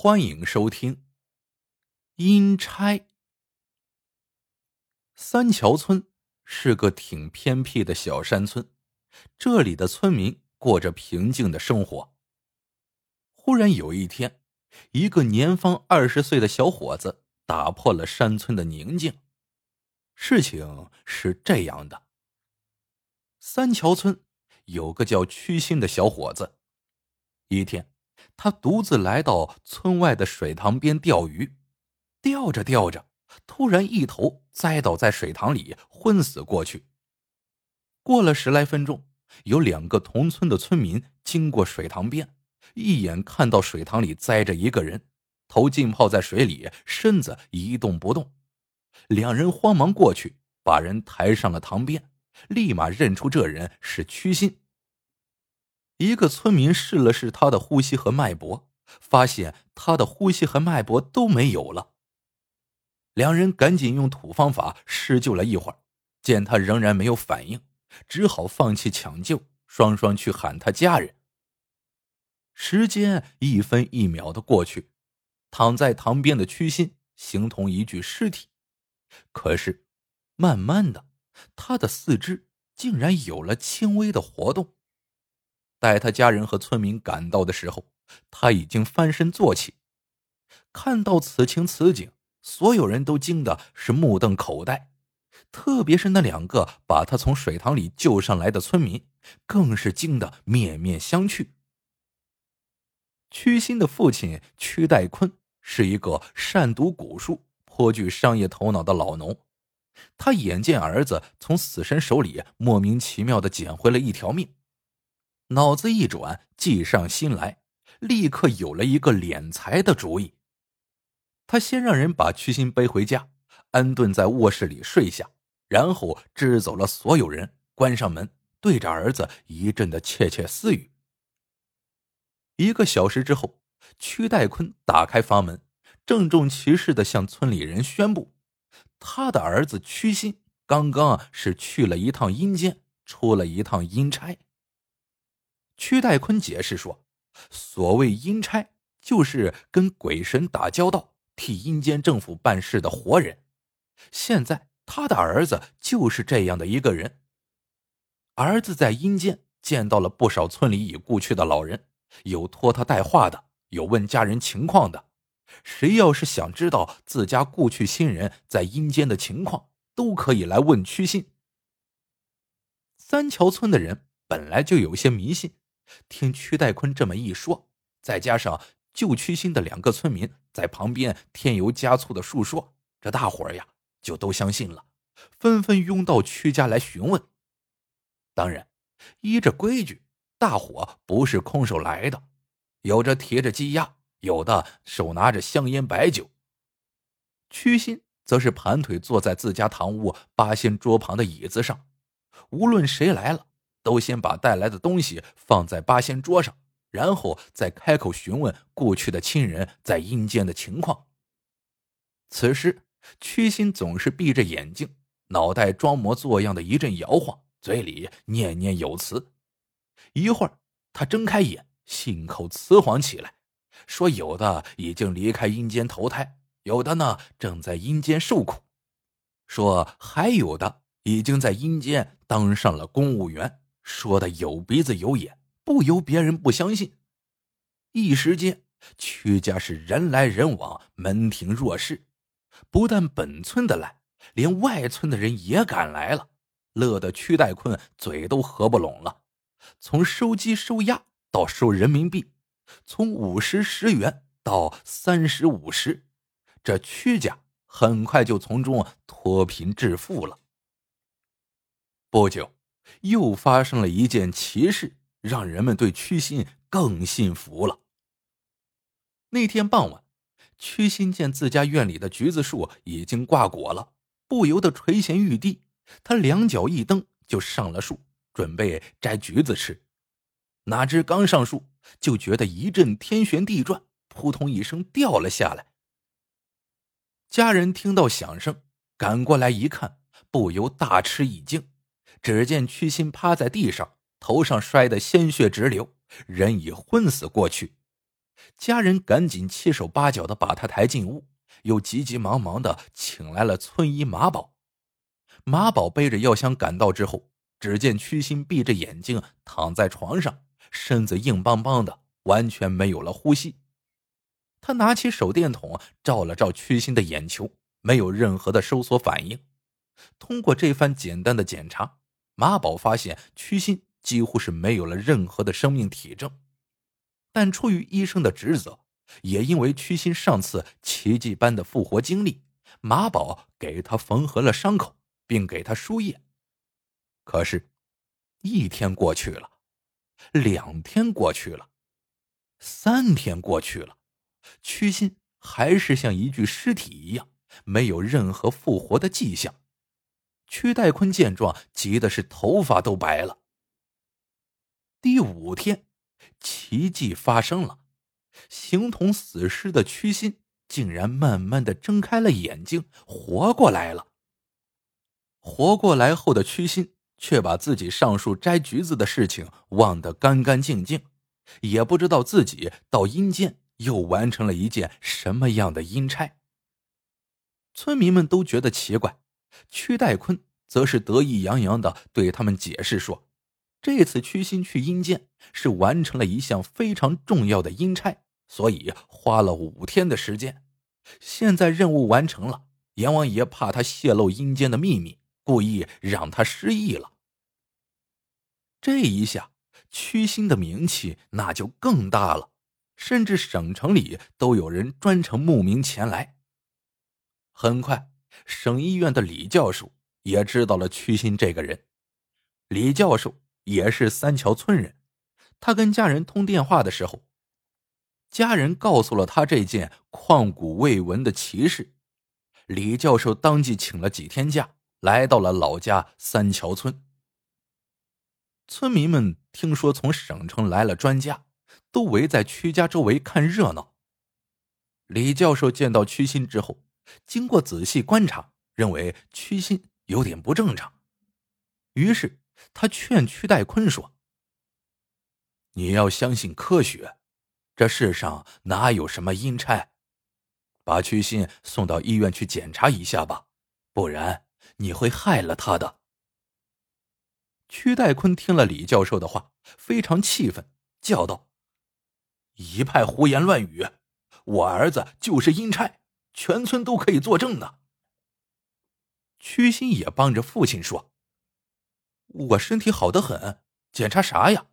欢迎收听。阴差。三桥村是个挺偏僻的小山村，这里的村民过着平静的生活。忽然有一天，一个年方二十岁的小伙子打破了山村的宁静。事情是这样的：三桥村有个叫曲新的小伙子，一天。他独自来到村外的水塘边钓鱼，钓着钓着，突然一头栽倒在水塘里，昏死过去。过了十来分钟，有两个同村的村民经过水塘边，一眼看到水塘里栽着一个人，头浸泡在水里，身子一动不动。两人慌忙过去，把人抬上了塘边，立马认出这人是屈心。一个村民试了试他的呼吸和脉搏，发现他的呼吸和脉搏都没有了。两人赶紧用土方法施救了一会儿，见他仍然没有反应，只好放弃抢救，双双去喊他家人。时间一分一秒的过去，躺在塘边的屈心形同一具尸体。可是，慢慢的，他的四肢竟然有了轻微的活动。待他家人和村民赶到的时候，他已经翻身坐起。看到此情此景，所有人都惊的是目瞪口呆，特别是那两个把他从水塘里救上来的村民，更是惊得面面相觑。屈心的父亲屈代坤是一个善读古书、颇具商业头脑的老农，他眼见儿子从死神手里莫名其妙的捡回了一条命。脑子一转，计上心来，立刻有了一个敛财的主意。他先让人把屈心背回家，安顿在卧室里睡下，然后支走了所有人，关上门，对着儿子一阵的窃窃私语。一个小时之后，屈代坤打开房门，郑重其事的向村里人宣布，他的儿子屈心刚刚是去了一趟阴间，出了一趟阴差。屈代坤解释说：“所谓阴差，就是跟鬼神打交道、替阴间政府办事的活人。现在他的儿子就是这样的一个人。儿子在阴间见到了不少村里已故去的老人，有托他带话的，有问家人情况的。谁要是想知道自家故去亲人在阴间的情况，都可以来问屈信。三桥村的人本来就有些迷信。”听屈代坤这么一说，再加上旧屈新的两个村民在旁边添油加醋的述说，这大伙儿呀就都相信了，纷纷拥到屈家来询问。当然，依着规矩，大伙不是空手来的，有着提着鸡鸭，有的手拿着香烟白酒。屈新则是盘腿坐在自家堂屋八仙桌旁的椅子上，无论谁来了。都先把带来的东西放在八仙桌上，然后再开口询问故去的亲人在阴间的情况。此时，屈心总是闭着眼睛，脑袋装模作样的一阵摇晃，嘴里念念有词。一会儿，他睁开眼，信口雌黄起来，说：“有的已经离开阴间投胎，有的呢正在阴间受苦，说还有的已经在阴间当上了公务员。”说的有鼻子有眼，不由别人不相信。一时间，屈家是人来人往，门庭若市。不但本村的来，连外村的人也赶来了，乐得屈代坤嘴都合不拢了。从收鸡收鸭到收人民币，从五十十元到三十五十，这屈家很快就从中脱贫致富了。不久。又发生了一件奇事，让人们对屈心更信服了。那天傍晚，屈心见自家院里的橘子树已经挂果了，不由得垂涎欲滴。他两脚一蹬，就上了树，准备摘橘子吃。哪知刚上树，就觉得一阵天旋地转，扑通一声掉了下来。家人听到响声，赶过来一看，不由大吃一惊。只见屈心趴在地上，头上摔得鲜血直流，人已昏死过去。家人赶紧七手八脚的把他抬进屋，又急急忙忙的请来了村医马宝。马宝背着药箱赶到之后，只见屈心闭着眼睛躺在床上，身子硬邦邦的，完全没有了呼吸。他拿起手电筒照了照屈心的眼球，没有任何的收缩反应。通过这番简单的检查，马宝发现屈心几乎是没有了任何的生命体征。但出于医生的职责，也因为屈心上次奇迹般的复活经历，马宝给他缝合了伤口，并给他输液。可是，一天过去了，两天过去了，三天过去了，屈心还是像一具尸体一样，没有任何复活的迹象。屈代坤见状，急的是头发都白了。第五天。奇迹发生了，形同死尸的屈心竟然慢慢的睁开了眼睛，活过来了。活过来后的屈心却把自己上树摘橘子的事情忘得干干净净，也不知道自己到阴间又完成了一件什么样的阴差。村民们都觉得奇怪，屈代坤则是得意洋洋的对他们解释说。这次屈心去阴间是完成了一项非常重要的阴差，所以花了五天的时间。现在任务完成了，阎王爷怕他泄露阴间的秘密，故意让他失忆了。这一下，屈心的名气那就更大了，甚至省城里都有人专程慕名前来。很快，省医院的李教授也知道了屈心这个人。李教授。也是三桥村人，他跟家人通电话的时候，家人告诉了他这件旷古未闻的奇事。李教授当即请了几天假，来到了老家三桥村。村民们听说从省城来了专家，都围在屈家周围看热闹。李教授见到屈心之后，经过仔细观察，认为屈心有点不正常，于是。他劝屈代坤说：“你要相信科学，这世上哪有什么阴差？把屈心送到医院去检查一下吧，不然你会害了他的。”屈代坤听了李教授的话，非常气愤，叫道：“一派胡言乱语！我儿子就是阴差，全村都可以作证的。”屈心也帮着父亲说。我身体好得很，检查啥呀？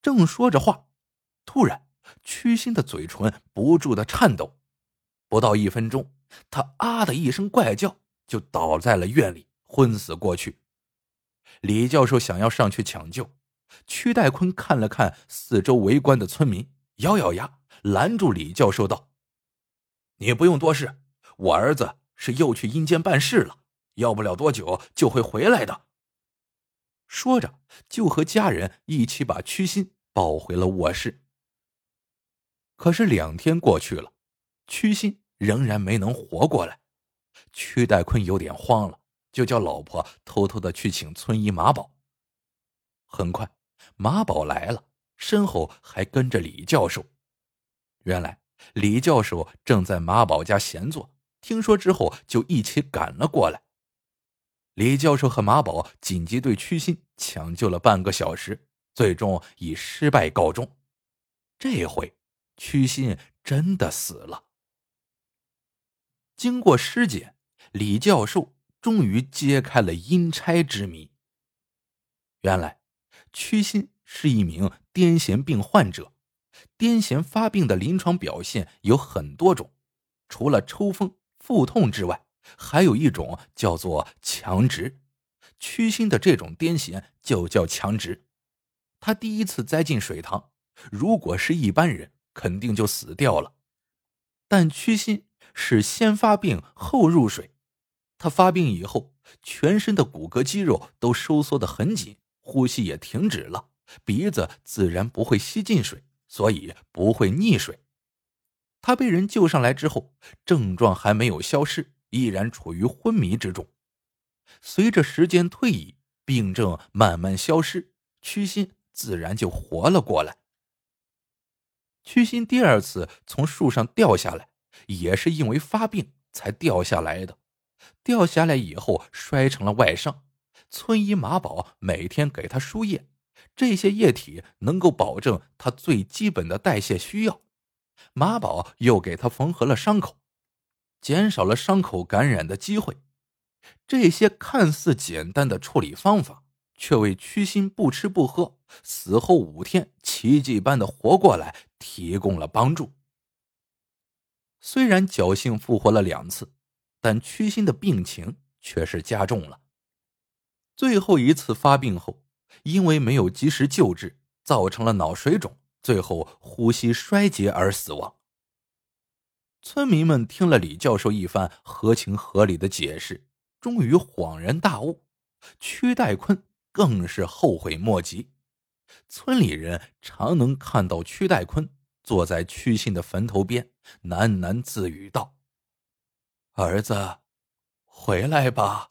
正说着话，突然屈心的嘴唇不住的颤抖，不到一分钟，他啊的一声怪叫，就倒在了院里，昏死过去。李教授想要上去抢救，屈代坤看了看四周围观的村民，咬咬牙拦住李教授道：“你不用多事，我儿子是又去阴间办事了，要不了多久就会回来的。”说着，就和家人一起把屈心抱回了卧室。可是两天过去了，屈心仍然没能活过来。屈代坤有点慌了，就叫老婆偷偷的去请村医马宝。很快，马宝来了，身后还跟着李教授。原来，李教授正在马宝家闲坐，听说之后就一起赶了过来。李教授和马宝紧急对屈心抢救了半个小时，最终以失败告终。这回屈心真的死了。经过尸检，李教授终于揭开了阴差之谜。原来，屈心是一名癫痫病患者。癫痫发病的临床表现有很多种，除了抽风、腹痛之外。还有一种叫做强直，屈心的这种癫痫就叫强直。他第一次栽进水塘，如果是一般人，肯定就死掉了。但屈心是先发病后入水，他发病以后，全身的骨骼肌肉都收缩得很紧，呼吸也停止了，鼻子自然不会吸进水，所以不会溺水。他被人救上来之后，症状还没有消失。依然处于昏迷之中，随着时间推移，病症慢慢消失，屈心自然就活了过来。屈心第二次从树上掉下来，也是因为发病才掉下来的。掉下来以后摔成了外伤，村医马宝每天给他输液，这些液体能够保证他最基本的代谢需要。马宝又给他缝合了伤口，减少了伤口感染的机会。这些看似简单的处理方法，却为屈心不吃不喝、死后五天奇迹般的活过来提供了帮助。虽然侥幸复活了两次。但屈心的病情却是加重了。最后一次发病后，因为没有及时救治，造成了脑水肿，最后呼吸衰竭而死亡。村民们听了李教授一番合情合理的解释，终于恍然大悟。屈代坤更是后悔莫及。村里人常能看到屈代坤坐在屈信的坟头边，喃喃自语道。儿子，回来吧。